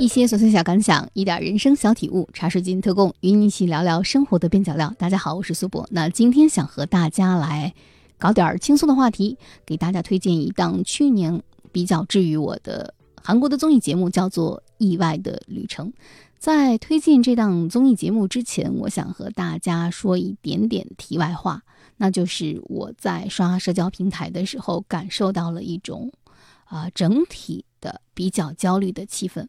一些琐碎小感想，一点人生小体悟，茶水间特供，与你一起聊聊生活的边角料。大家好，我是苏博。那今天想和大家来搞点轻松的话题，给大家推荐一档去年比较治愈我的韩国的综艺节目，叫做《意外的旅程》。在推荐这档综艺节目之前，我想和大家说一点点题外话，那就是我在刷社交平台的时候，感受到了一种啊整体的比较焦虑的气氛。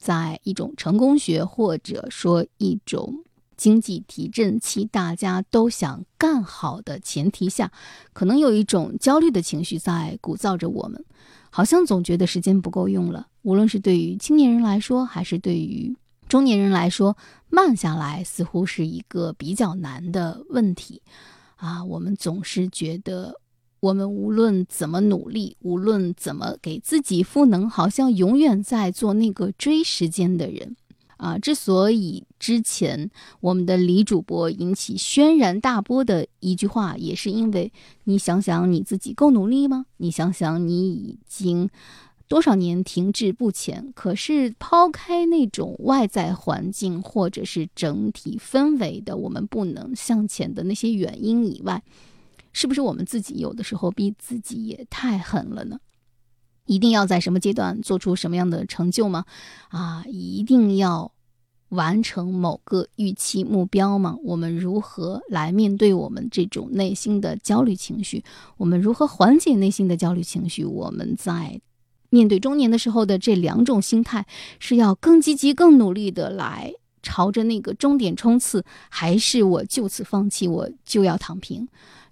在一种成功学，或者说一种经济提振期，大家都想干好的前提下，可能有一种焦虑的情绪在鼓噪着我们，好像总觉得时间不够用了。无论是对于青年人来说，还是对于中年人来说，慢下来似乎是一个比较难的问题啊。我们总是觉得。我们无论怎么努力，无论怎么给自己赋能，好像永远在做那个追时间的人啊！之所以之前我们的李主播引起轩然大波的一句话，也是因为你想想你自己够努力吗？你想想你已经多少年停滞不前？可是抛开那种外在环境或者是整体氛围的我们不能向前的那些原因以外。是不是我们自己有的时候逼自己也太狠了呢？一定要在什么阶段做出什么样的成就吗？啊，一定要完成某个预期目标吗？我们如何来面对我们这种内心的焦虑情绪？我们如何缓解内心的焦虑情绪？我们在面对中年的时候的这两种心态，是要更积极、更努力的来朝着那个终点冲刺，还是我就此放弃，我就要躺平？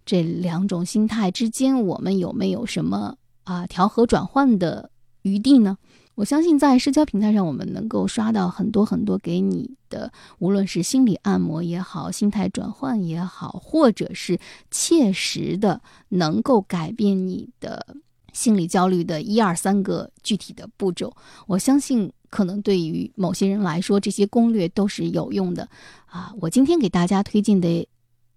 这两种心态之间，我们有没有什么啊调和转换的余地呢？我相信在社交平台上，我们能够刷到很多很多给你的，无论是心理按摩也好，心态转换也好，或者是切实的能够改变你的心理焦虑的一二三个具体的步骤。我相信，可能对于某些人来说，这些攻略都是有用的啊。我今天给大家推荐的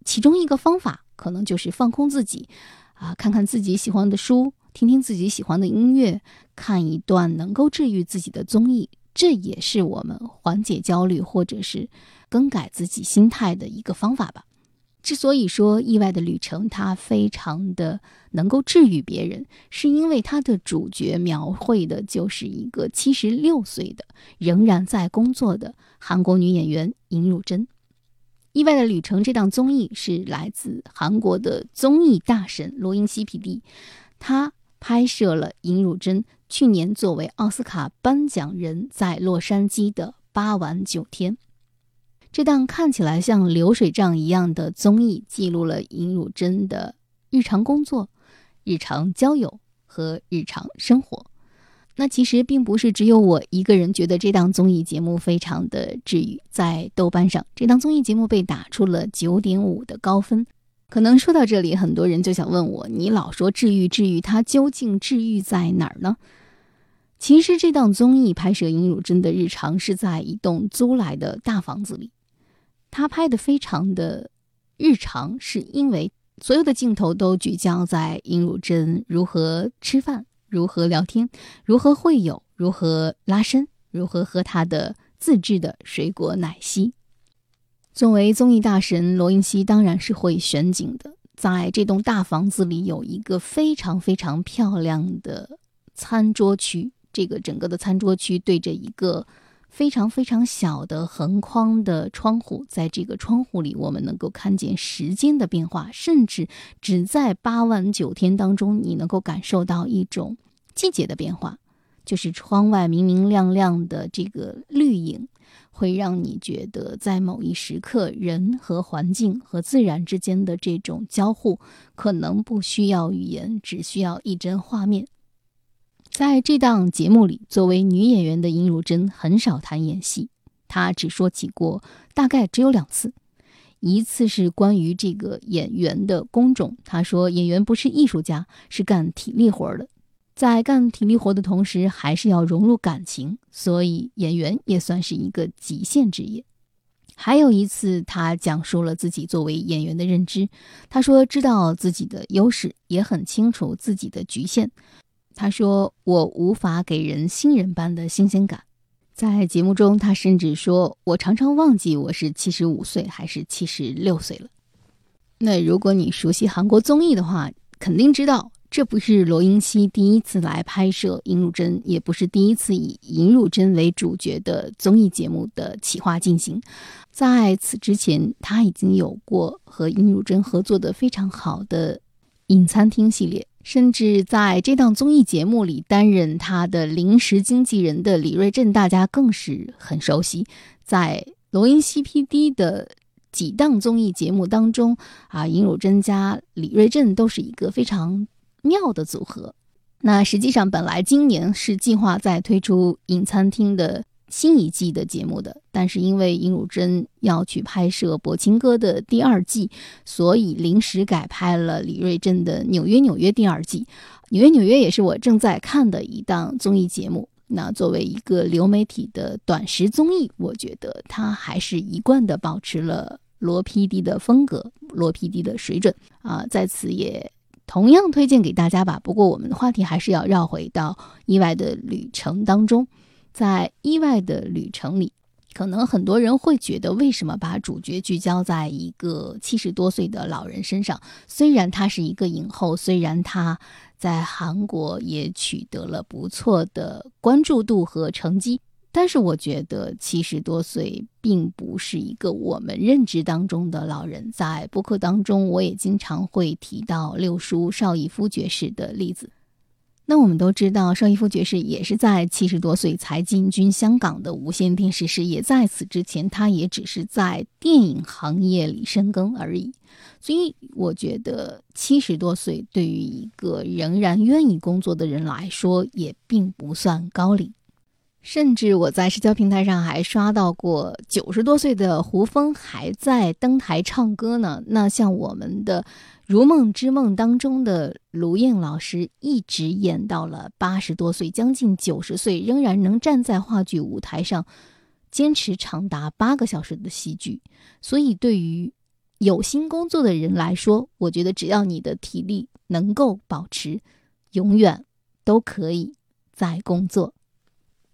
其中一个方法。可能就是放空自己，啊，看看自己喜欢的书，听听自己喜欢的音乐，看一段能够治愈自己的综艺，这也是我们缓解焦虑或者是更改自己心态的一个方法吧。之所以说《意外的旅程》它非常的能够治愈别人，是因为它的主角描绘的就是一个七十六岁的仍然在工作的韩国女演员尹汝贞。意外的旅程这档综艺是来自韩国的综艺大神罗英熙 PD，他拍摄了尹汝贞去年作为奥斯卡颁奖人在洛杉矶的八晚九天。这档看起来像流水账一样的综艺，记录了尹汝贞的日常工作、日常交友和日常生活。那其实并不是只有我一个人觉得这档综艺节目非常的治愈，在豆瓣上，这档综艺节目被打出了九点五的高分。可能说到这里，很多人就想问我：你老说治愈治愈，它究竟治愈在哪儿呢？其实这档综艺拍摄尹汝贞的日常是在一栋租来的大房子里，他拍的非常的日常，是因为所有的镜头都聚焦在尹汝贞如何吃饭。如何聊天，如何会友，如何拉伸，如何喝他的自制的水果奶昔。作为综艺大神，罗云熙当然是会选景的。在这栋大房子里，有一个非常非常漂亮的餐桌区。这个整个的餐桌区对着一个。非常非常小的横框的窗户，在这个窗户里，我们能够看见时间的变化，甚至只在八万九天当中，你能够感受到一种季节的变化，就是窗外明明亮亮的这个绿影，会让你觉得在某一时刻，人和环境和自然之间的这种交互，可能不需要语言，只需要一帧画面。在这档节目里，作为女演员的殷汝珍很少谈演戏，她只说起过大概只有两次，一次是关于这个演员的工种，她说演员不是艺术家，是干体力活的，在干体力活的同时，还是要融入感情，所以演员也算是一个极限职业。还有一次，她讲述了自己作为演员的认知，她说知道自己的优势，也很清楚自己的局限。他说：“我无法给人新人般的新鲜感，在节目中，他甚至说：“我常常忘记我是七十五岁还是七十六岁了。”那如果你熟悉韩国综艺的话，肯定知道，这不是罗英熙第一次来拍摄尹汝贞，也不是第一次以尹汝贞为主角的综艺节目的企划进行。在此之前，他已经有过和尹汝贞合作的非常好的影餐厅系列。甚至在这档综艺节目里担任他的临时经纪人的李瑞镇，大家更是很熟悉。在罗英 CPD 的几档综艺节目当中，啊，尹汝贞加李瑞镇都是一个非常妙的组合。那实际上，本来今年是计划在推出影餐厅的。新一季的节目的，但是因为尹汝贞要去拍摄《薄情歌》的第二季，所以临时改拍了李瑞镇的《纽约纽约》第二季。《纽约纽约》也是我正在看的一档综艺节目。那作为一个流媒体的短时综艺，我觉得它还是一贯的保持了罗 PD 的风格、罗 PD 的水准啊。在此也同样推荐给大家吧。不过我们的话题还是要绕回到意外的旅程当中。在意外的旅程里，可能很多人会觉得，为什么把主角聚焦在一个七十多岁的老人身上？虽然他是一个影后，虽然他在韩国也取得了不错的关注度和成绩，但是我觉得七十多岁并不是一个我们认知当中的老人。在播客当中，我也经常会提到六叔邵逸夫爵士的例子。那我们都知道，邵逸夫爵士也是在七十多岁才进军香港的无线电视事业。在此之前，他也只是在电影行业里深耕而已。所以，我觉得七十多岁对于一个仍然愿意工作的人来说，也并不算高龄。甚至我在社交平台上还刷到过九十多岁的胡枫还在登台唱歌呢。那像我们的。《如梦之梦》当中的卢燕老师一直演到了八十多岁，将近九十岁，仍然能站在话剧舞台上，坚持长达八个小时的戏剧。所以，对于有心工作的人来说，我觉得只要你的体力能够保持，永远都可以在工作。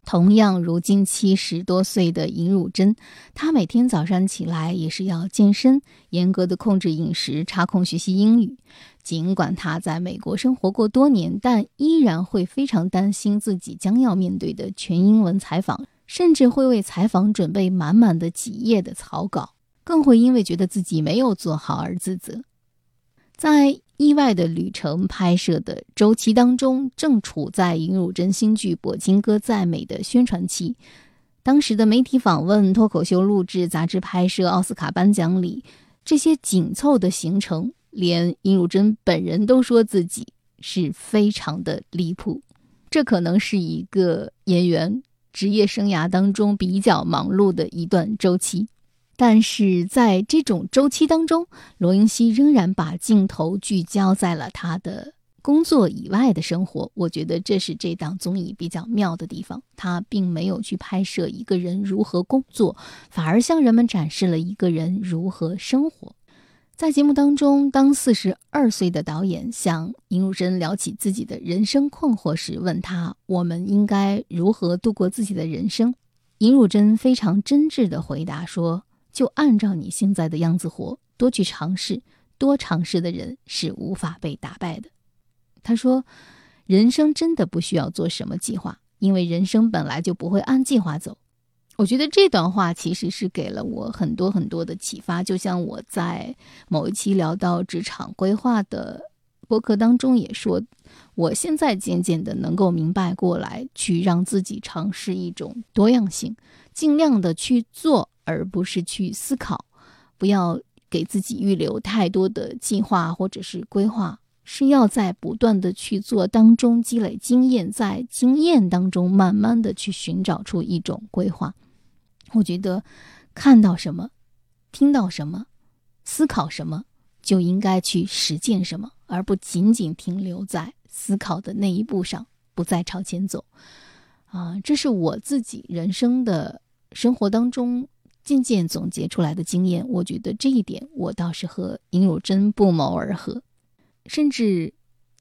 同样，如今七十多岁的尹汝贞，她每天早上起来也是要健身，严格的控制饮食，插空学习英语。尽管她在美国生活过多年，但依然会非常担心自己将要面对的全英文采访，甚至会为采访准备满满的几页的草稿，更会因为觉得自己没有做好而自责。在意外的旅程拍摄的周期当中，正处在尹汝贞新剧《跛金歌》在美的宣传期。当时的媒体访问、脱口秀录制、杂志拍摄、奥斯卡颁奖礼，这些紧凑的行程，连尹汝贞本人都说自己是非常的离谱。这可能是一个演员职业生涯当中比较忙碌的一段周期。但是在这种周期当中，罗云熙仍然把镜头聚焦在了他的工作以外的生活。我觉得这是这档综艺比较妙的地方。他并没有去拍摄一个人如何工作，反而向人们展示了一个人如何生活。在节目当中，当四十二岁的导演向尹汝贞聊起自己的人生困惑时，问他：“我们应该如何度过自己的人生？”尹汝贞非常真挚地回答说。就按照你现在的样子活，多去尝试，多尝试的人是无法被打败的。他说：“人生真的不需要做什么计划，因为人生本来就不会按计划走。”我觉得这段话其实是给了我很多很多的启发。就像我在某一期聊到职场规划的播客当中也说，我现在渐渐的能够明白过来，去让自己尝试一种多样性，尽量的去做。而不是去思考，不要给自己预留太多的计划或者是规划，是要在不断的去做当中积累经验，在经验当中慢慢的去寻找出一种规划。我觉得看到什么，听到什么，思考什么，就应该去实践什么，而不仅仅停留在思考的那一步上，不再朝前走。啊，这是我自己人生的生活当中。渐渐总结出来的经验，我觉得这一点我倒是和尹汝贞不谋而合。甚至，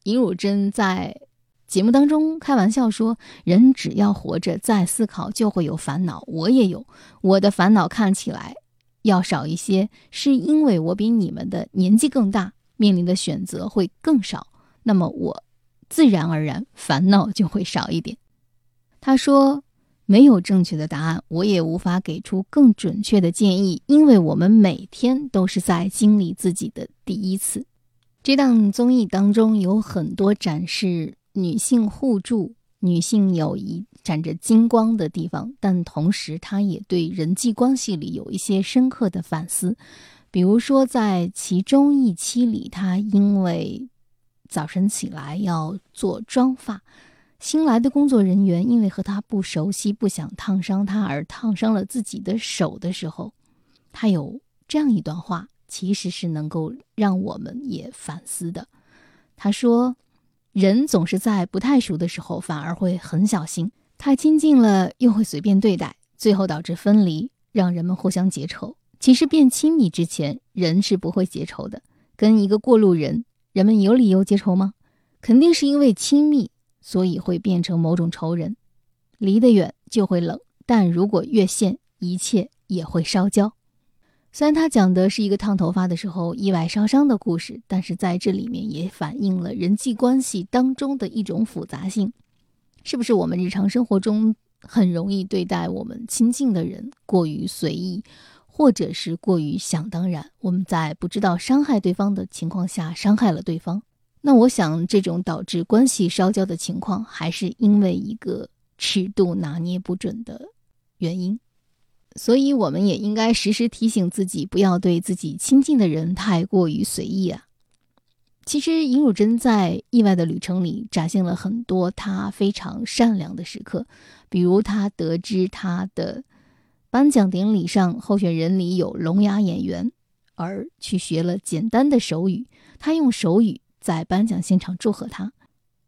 尹汝贞在节目当中开玩笑说，人只要活着，再思考就会有烦恼。我也有，我的烦恼看起来要少一些，是因为我比你们的年纪更大，面临的选择会更少，那么我自然而然烦恼就会少一点。他说，没有正确的答案，我也无法给出更准确的建议，因为我们每天都是在经历自己的第一次。这档综艺当中有很多展示。女性互助、女性友谊闪着金光的地方，但同时，她也对人际关系里有一些深刻的反思。比如说，在其中一期里，她因为早晨起来要做妆发，新来的工作人员因为和他不熟悉，不想烫伤他而烫伤了自己的手的时候，他有这样一段话，其实是能够让我们也反思的。他说。人总是在不太熟的时候，反而会很小心；太亲近了，又会随便对待，最后导致分离，让人们互相结仇。其实变亲密之前，人是不会结仇的。跟一个过路人，人们有理由结仇吗？肯定是因为亲密，所以会变成某种仇人。离得远就会冷，但如果越线，一切也会烧焦。虽然他讲的是一个烫头发的时候意外烧伤的故事，但是在这里面也反映了人际关系当中的一种复杂性。是不是我们日常生活中很容易对待我们亲近的人过于随意，或者是过于想当然？我们在不知道伤害对方的情况下伤害了对方。那我想，这种导致关系烧焦的情况，还是因为一个尺度拿捏不准的原因。所以，我们也应该时时提醒自己，不要对自己亲近的人太过于随意啊。其实，尹汝贞在《意外的旅程》里展现了很多她非常善良的时刻，比如她得知她的颁奖典礼上候选人里有聋哑演员，而去学了简单的手语，她用手语在颁奖现场祝贺他，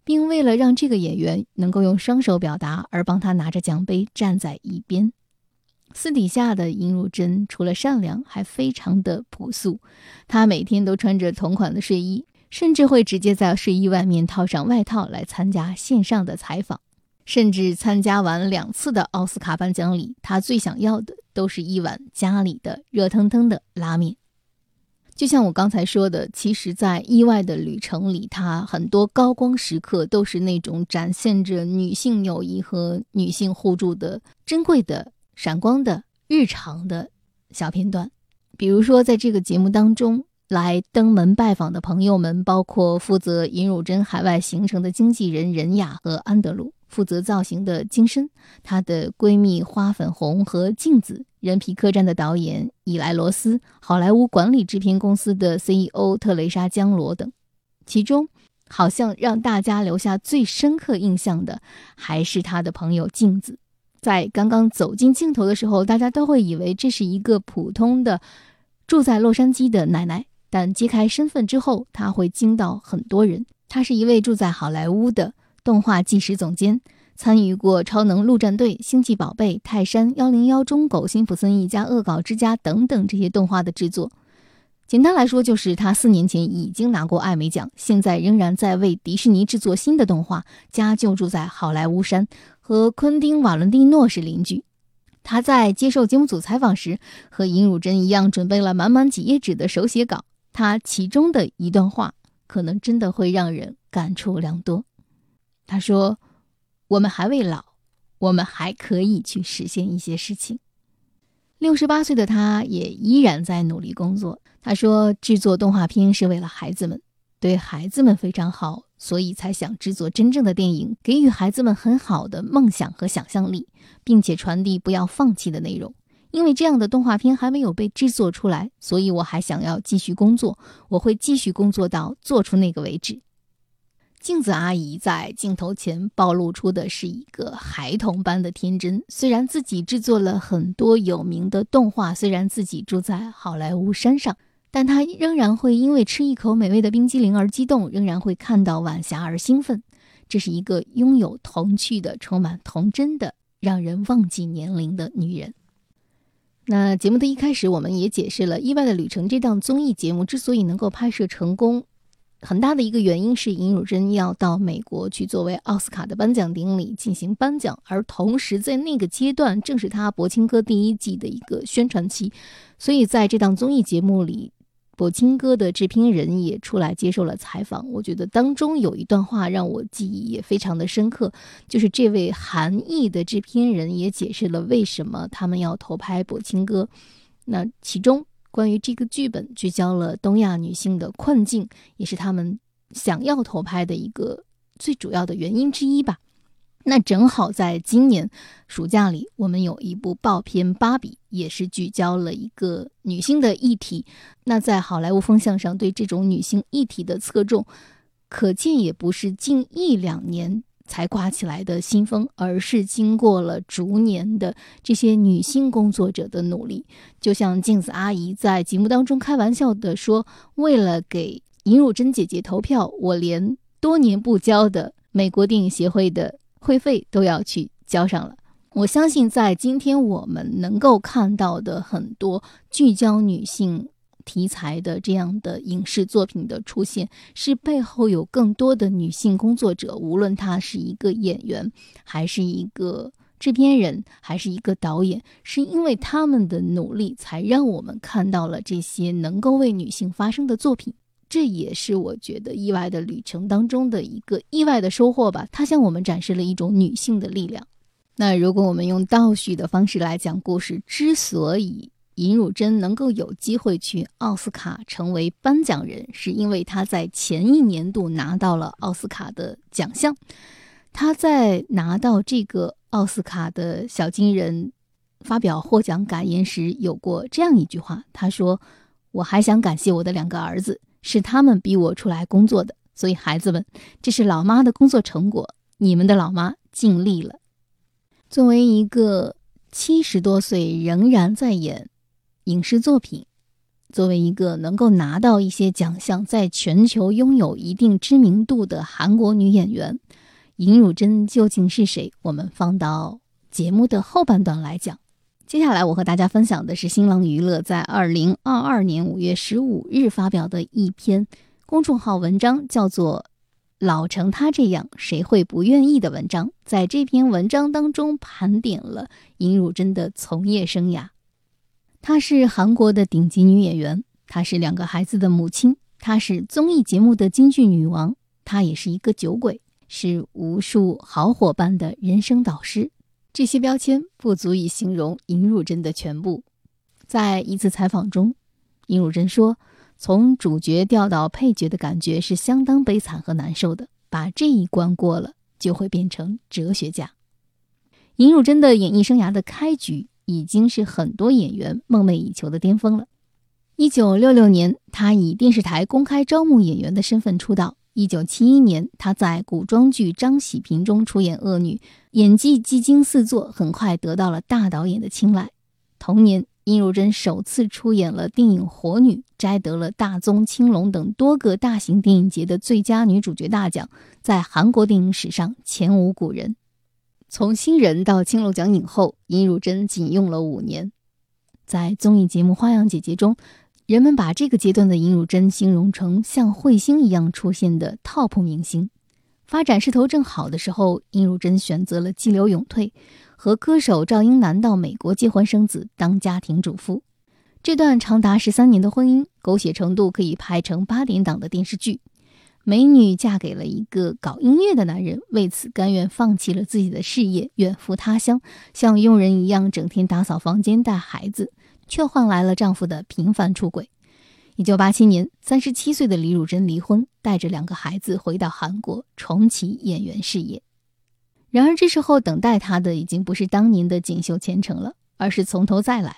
并为了让这个演员能够用双手表达，而帮他拿着奖杯站在一边。私底下的尹汝贞除了善良，还非常的朴素。她每天都穿着同款的睡衣，甚至会直接在睡衣外面套上外套来参加线上的采访。甚至参加完两次的奥斯卡颁奖礼，她最想要的都是一碗家里的热腾腾的拉面。就像我刚才说的，其实，在意外的旅程里，她很多高光时刻都是那种展现着女性友谊和女性互助的珍贵的。闪光的日常的小片段，比如说，在这个节目当中来登门拜访的朋友们，包括负责尹汝贞海外行程的经纪人任雅和安德鲁，负责造型的金深，她的闺蜜花粉红和镜子，人皮客栈的导演伊莱罗斯，好莱坞管理制片公司的 CEO 特蕾莎江罗等。其中，好像让大家留下最深刻印象的，还是他的朋友镜子。在刚刚走进镜头的时候，大家都会以为这是一个普通的住在洛杉矶的奶奶。但揭开身份之后，她会惊到很多人。她是一位住在好莱坞的动画纪实总监，参与过《超能陆战队》《星际宝贝》《泰山幺零幺》《中狗》《辛普森一家》《恶搞之家》等等这些动画的制作。简单来说，就是他四年前已经拿过艾美奖，现在仍然在为迪士尼制作新的动画。家就住在好莱坞山，和昆汀·瓦伦蒂诺是邻居。他在接受节目组采访时，和尹汝贞一样，准备了满满几页纸的手写稿。他其中的一段话，可能真的会让人感触良多。他说：“我们还未老，我们还可以去实现一些事情。”六十八岁的他，也依然在努力工作。他说：“制作动画片是为了孩子们，对孩子们非常好，所以才想制作真正的电影，给予孩子们很好的梦想和想象力，并且传递不要放弃的内容。因为这样的动画片还没有被制作出来，所以我还想要继续工作，我会继续工作到做出那个为止。”镜子阿姨在镜头前暴露出的是一个孩童般的天真。虽然自己制作了很多有名的动画，虽然自己住在好莱坞山上。但她仍然会因为吃一口美味的冰激凌而激动，仍然会看到晚霞而兴奋。这是一个拥有童趣的、充满童真的、让人忘记年龄的女人。那节目的一开始，我们也解释了《意外的旅程》这档综艺节目之所以能够拍摄成功，很大的一个原因是尹汝贞要到美国去作为奥斯卡的颁奖典礼进行颁奖，而同时在那个阶段正是他《柏青哥》第一季的一个宣传期，所以在这档综艺节目里，《柏青哥》的制片人也出来接受了采访。我觉得当中有一段话让我记忆也非常的深刻，就是这位韩裔的制片人也解释了为什么他们要投拍《柏青哥》，那其中。关于这个剧本，聚焦了东亚女性的困境，也是他们想要投拍的一个最主要的原因之一吧。那正好在今年暑假里，我们有一部爆片《芭比》，也是聚焦了一个女性的议题。那在好莱坞风向上，对这种女性议题的侧重，可见也不是近一两年。才刮起来的新风，而是经过了逐年的这些女性工作者的努力。就像镜子阿姨在节目当中开玩笑的说：“为了给尹汝贞姐姐投票，我连多年不交的美国电影协会的会费都要去交上了。”我相信，在今天我们能够看到的很多聚焦女性。题材的这样的影视作品的出现，是背后有更多的女性工作者，无论她是一个演员，还是一个制片人，还是一个导演，是因为他们的努力，才让我们看到了这些能够为女性发声的作品。这也是我觉得意外的旅程当中的一个意外的收获吧。它向我们展示了一种女性的力量。那如果我们用倒叙的方式来讲故事，之所以。尹汝贞能够有机会去奥斯卡成为颁奖人，是因为她在前一年度拿到了奥斯卡的奖项。她在拿到这个奥斯卡的小金人发表获奖感言时，有过这样一句话：“他说，我还想感谢我的两个儿子，是他们逼我出来工作的。所以孩子们，这是老妈的工作成果，你们的老妈尽力了。”作为一个七十多岁仍然在演。影视作品，作为一个能够拿到一些奖项，在全球拥有一定知名度的韩国女演员，尹汝贞究竟是谁？我们放到节目的后半段来讲。接下来，我和大家分享的是新浪娱乐在二零二二年五月十五日发表的一篇公众号文章，叫做《老成他这样，谁会不愿意》的文章。在这篇文章当中，盘点了尹汝贞的从业生涯。她是韩国的顶级女演员，她是两个孩子的母亲，她是综艺节目的京剧女王，她也是一个酒鬼，是无数好伙伴的人生导师。这些标签不足以形容尹汝贞的全部。在一次采访中，尹汝贞说：“从主角调到配角的感觉是相当悲惨和难受的，把这一关过了，就会变成哲学家。”尹汝贞的演艺生涯的开局。已经是很多演员梦寐以求的巅峰了。一九六六年，他以电视台公开招募演员的身份出道。一九七一年，他在古装剧《张喜平》中出演恶女，演技技惊四座，很快得到了大导演的青睐。同年，殷如珍首次出演了电影《火女》，摘得了大宗、青龙等多个大型电影节的最佳女主角大奖，在韩国电影史上前无古人。从新人到青龙奖影后，尹汝贞仅用了五年。在综艺节目《花样姐姐》中，人们把这个阶段的尹汝贞形容成像彗星一样出现的 TOP 明星。发展势头正好的时候，尹汝贞选择了激流勇退，和歌手赵英男到美国结婚生子，当家庭主妇。这段长达十三年的婚姻，狗血程度可以拍成八点档的电视剧。美女嫁给了一个搞音乐的男人，为此甘愿放弃了自己的事业，远赴他乡，像佣人一样整天打扫房间、带孩子，却换来了丈夫的频繁出轨。一九八七年，三十七岁的李汝珍离婚，带着两个孩子回到韩国，重启演员事业。然而，这时候等待她的已经不是当年的锦绣前程了，而是从头再来。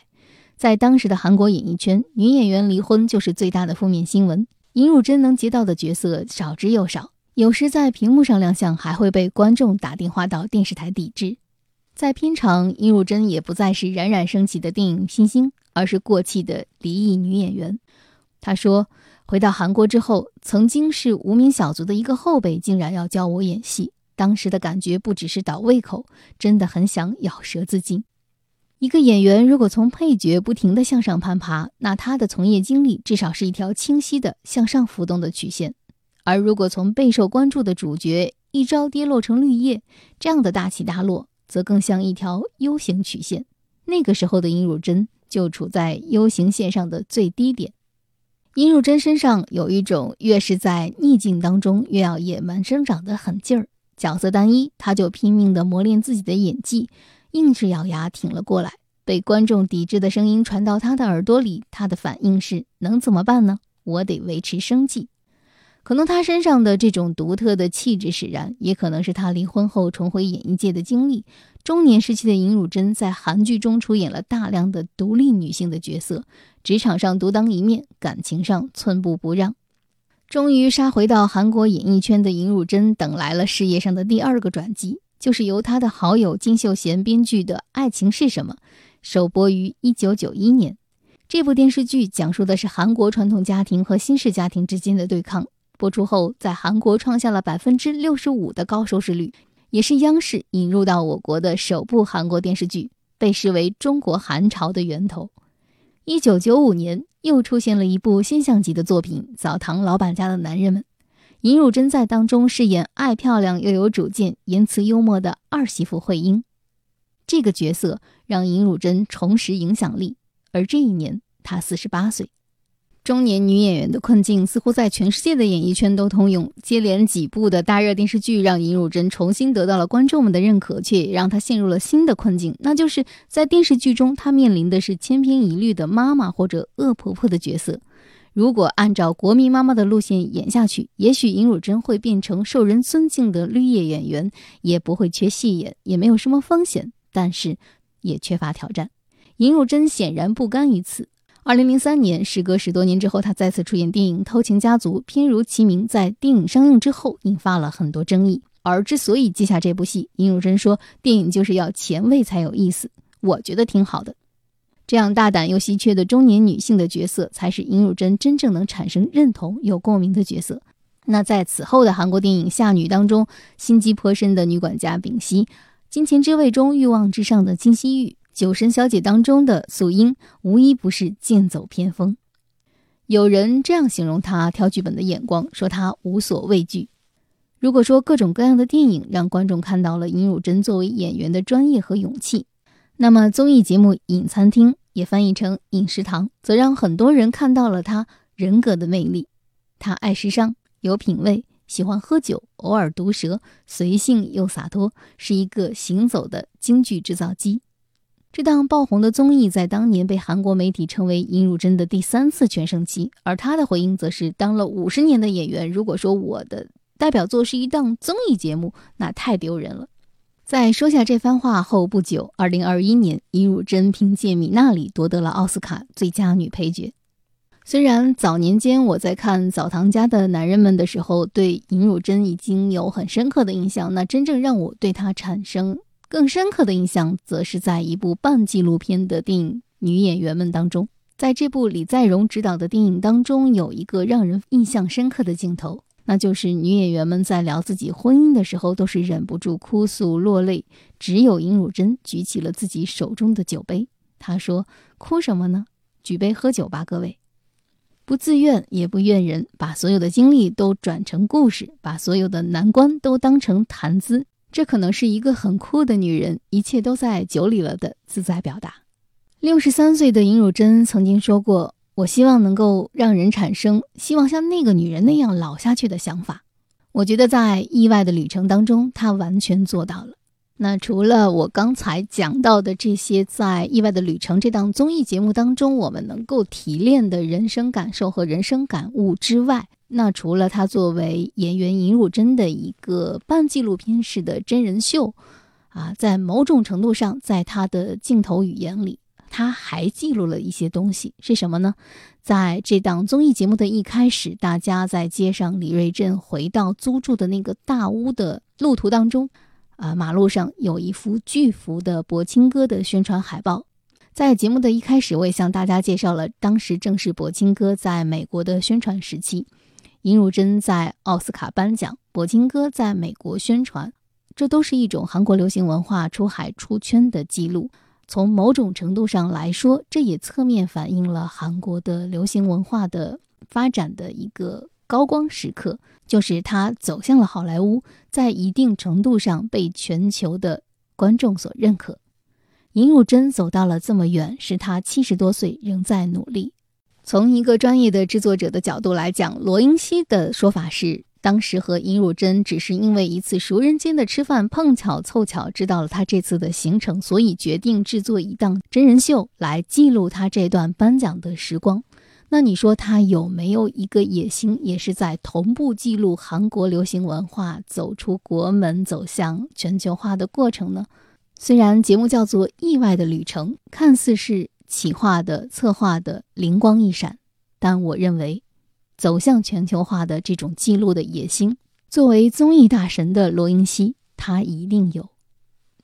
在当时的韩国演艺圈，女演员离婚就是最大的负面新闻。尹汝贞能接到的角色少之又少，有时在屏幕上亮相，还会被观众打电话到电视台抵制。在片场，尹汝贞也不再是冉冉升起的电影新星，而是过气的离异女演员。她说：“回到韩国之后，曾经是无名小卒的一个后辈，竟然要教我演戏，当时的感觉不只是倒胃口，真的很想咬舌自尽。”一个演员如果从配角不停地向上攀爬，那他的从业经历至少是一条清晰的向上浮动的曲线。而如果从备受关注的主角一朝跌落成绿叶这样的大起大落，则更像一条 U 型曲线。那个时候的尹汝贞就处在 U 型线上的最低点。尹汝贞身上有一种越是在逆境当中越要野蛮生长的狠劲儿。角色单一，他就拼命地磨练自己的演技，硬是咬牙挺了过来。被观众抵制的声音传到他的耳朵里，他的反应是：能怎么办呢？我得维持生计。可能他身上的这种独特的气质使然，也可能是他离婚后重回演艺界的经历。中年时期的尹汝贞在韩剧中出演了大量的独立女性的角色，职场上独当一面，感情上寸步不让。终于杀回到韩国演艺圈的尹汝贞，等来了事业上的第二个转机，就是由他的好友金秀贤编剧的《爱情是什么》，首播于一九九一年。这部电视剧讲述的是韩国传统家庭和新式家庭之间的对抗。播出后，在韩国创下了百分之六十五的高收视率，也是央视引入到我国的首部韩国电视剧，被视为中国韩潮的源头。一九九五年。又出现了一部现象级的作品《澡堂老板家的男人们》，尹汝贞在当中饰演爱漂亮又有主见、言辞幽默的二媳妇惠英。这个角色让尹汝贞重拾影响力，而这一年她四十八岁。中年女演员的困境似乎在全世界的演艺圈都通用。接连几部的大热电视剧让尹汝贞重新得到了观众们的认可，却也让她陷入了新的困境，那就是在电视剧中，她面临的是千篇一律的妈妈或者恶婆婆的角色。如果按照国民妈妈的路线演下去，也许尹汝贞会变成受人尊敬的绿叶演员，也不会缺戏演，也没有什么风险，但是也缺乏挑战。尹汝贞显然不甘于此。二零零三年，时隔十多年之后，她再次出演电影《偷情家族》，片如其名，在电影上映之后引发了很多争议。而之所以接下这部戏，尹汝贞说，电影就是要前卫才有意思。我觉得挺好的，这样大胆又稀缺的中年女性的角色，才是尹汝贞真正能产生认同、有共鸣的角色。那在此后的韩国电影《夏女》当中，心机颇深的女管家丙熙，《金钱之味》中欲望之上的金希玉。酒神小姐当中的素英，无一不是剑走偏锋。有人这样形容她挑剧本的眼光，说她无所畏惧。如果说各种各样的电影让观众看到了尹汝贞作为演员的专业和勇气，那么综艺节目《影餐厅》也翻译成《饮食堂》，则让很多人看到了他人格的魅力。他爱时尚，有品味，喜欢喝酒，偶尔毒舌，随性又洒脱，是一个行走的京剧制造机。这档爆红的综艺在当年被韩国媒体称为尹汝贞的第三次全盛期，而他的回应则是：当了五十年的演员，如果说我的代表作是一档综艺节目，那太丢人了。在说下这番话后不久，二零二一年，尹汝贞凭借《米娜里》夺得了奥斯卡最佳女配角。虽然早年间我在看《澡堂家的男人们》的时候，对尹汝贞已经有很深刻的印象，那真正让我对她产生。更深刻的印象，则是在一部半纪录片的电影《女演员们》当中。在这部李在镕执导的电影当中，有一个让人印象深刻的镜头，那就是女演员们在聊自己婚姻的时候，都是忍不住哭诉落泪，只有尹汝贞举起了自己手中的酒杯。她说：“哭什么呢？举杯喝酒吧，各位。不自愿也不怨人，把所有的经历都转成故事，把所有的难关都当成谈资。”这可能是一个很酷的女人，一切都在酒里了的自在表达。六十三岁的尹汝贞曾经说过：“我希望能够让人产生希望像那个女人那样老下去的想法。”我觉得在意外的旅程当中，她完全做到了。那除了我刚才讲到的这些，在意外的旅程这档综艺节目当中，我们能够提炼的人生感受和人生感悟之外，那除了他作为演员尹汝贞的一个半纪录片式的真人秀，啊，在某种程度上，在他的镜头语言里，他还记录了一些东西，是什么呢？在这档综艺节目的一开始，大家在街上李瑞镇回到租住的那个大屋的路途当中，啊，马路上有一幅巨幅的柏青哥的宣传海报。在节目的一开始，我也向大家介绍了当时正是柏青哥在美国的宣传时期。尹汝贞在奥斯卡颁奖，柏青哥在美国宣传，这都是一种韩国流行文化出海出圈的记录。从某种程度上来说，这也侧面反映了韩国的流行文化的发展的一个高光时刻，就是他走向了好莱坞，在一定程度上被全球的观众所认可。尹汝贞走到了这么远，是她七十多岁仍在努力。从一个专业的制作者的角度来讲，罗英熙的说法是。当时和尹汝贞只是因为一次熟人间的吃饭，碰巧凑巧知道了他这次的行程，所以决定制作一档真人秀来记录他这段颁奖的时光。那你说他有没有一个野心，也是在同步记录韩国流行文化走出国门、走向全球化的过程呢？虽然节目叫做《意外的旅程》，看似是企划的、策划的灵光一闪，但我认为。走向全球化的这种记录的野心，作为综艺大神的罗英熙，他一定有。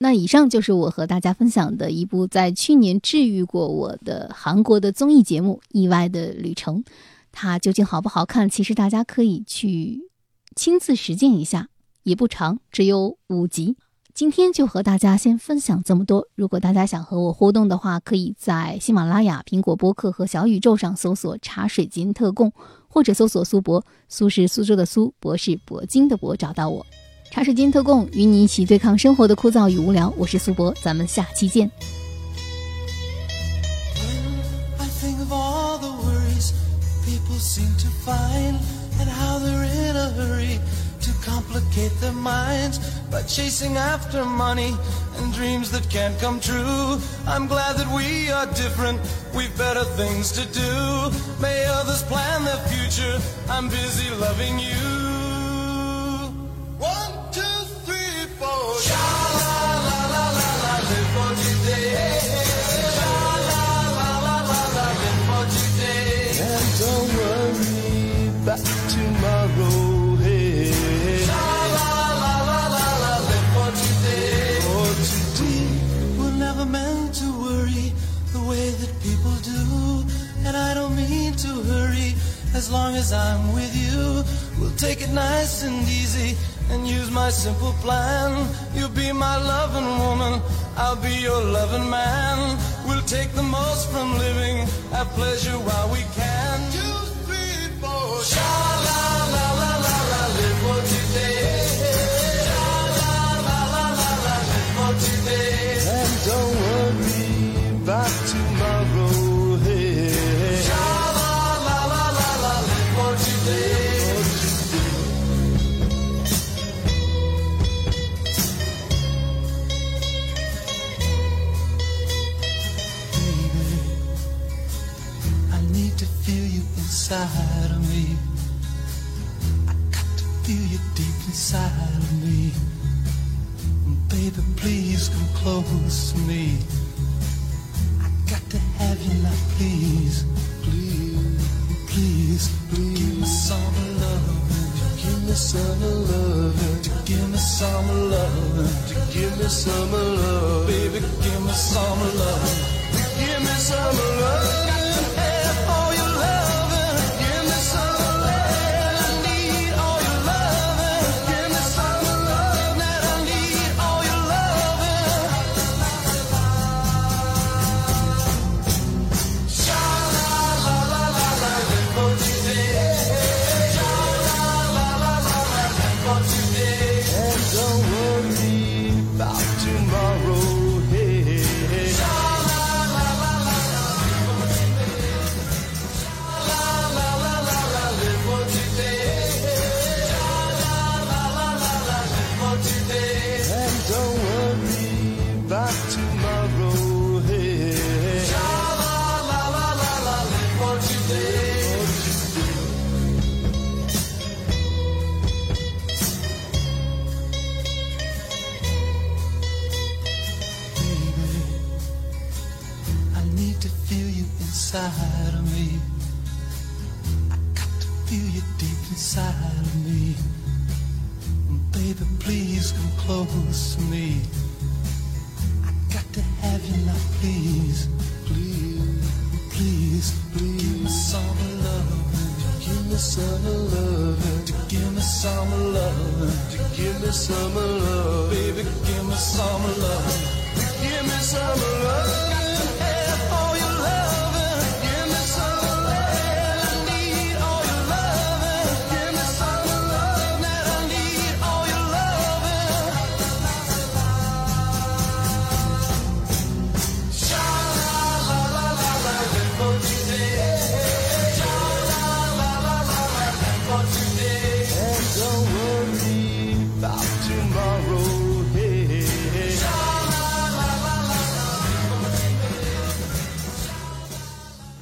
那以上就是我和大家分享的一部在去年治愈过我的韩国的综艺节目《意外的旅程》，它究竟好不好看？其实大家可以去亲自实践一下，也不长，只有五集。今天就和大家先分享这么多。如果大家想和我互动的话，可以在喜马拉雅、苹果播客和小宇宙上搜索“茶水间特供”，或者搜索“苏博”，苏是苏州的苏，博是铂金的铂，找到我。茶水间特供，与你一起对抗生活的枯燥与无聊。我是苏博，咱们下期见。Complicate their minds by chasing after money and dreams that can't come true. I'm glad that we are different, we've better things to do. May others plan their future, I'm busy loving you. As long as I'm with you, we'll take it nice and easy and use my simple plan. You'll be my loving woman, I'll be your loving man. We'll take the most from living, have pleasure while we can. Two, three, four, sha feel you deep inside of me. Baby, please come close to me. I got to have you now, please. Please, please, please. Give me some love. Give me some love. Give me some love. Give me some love. Baby, give me some love. Give me some love.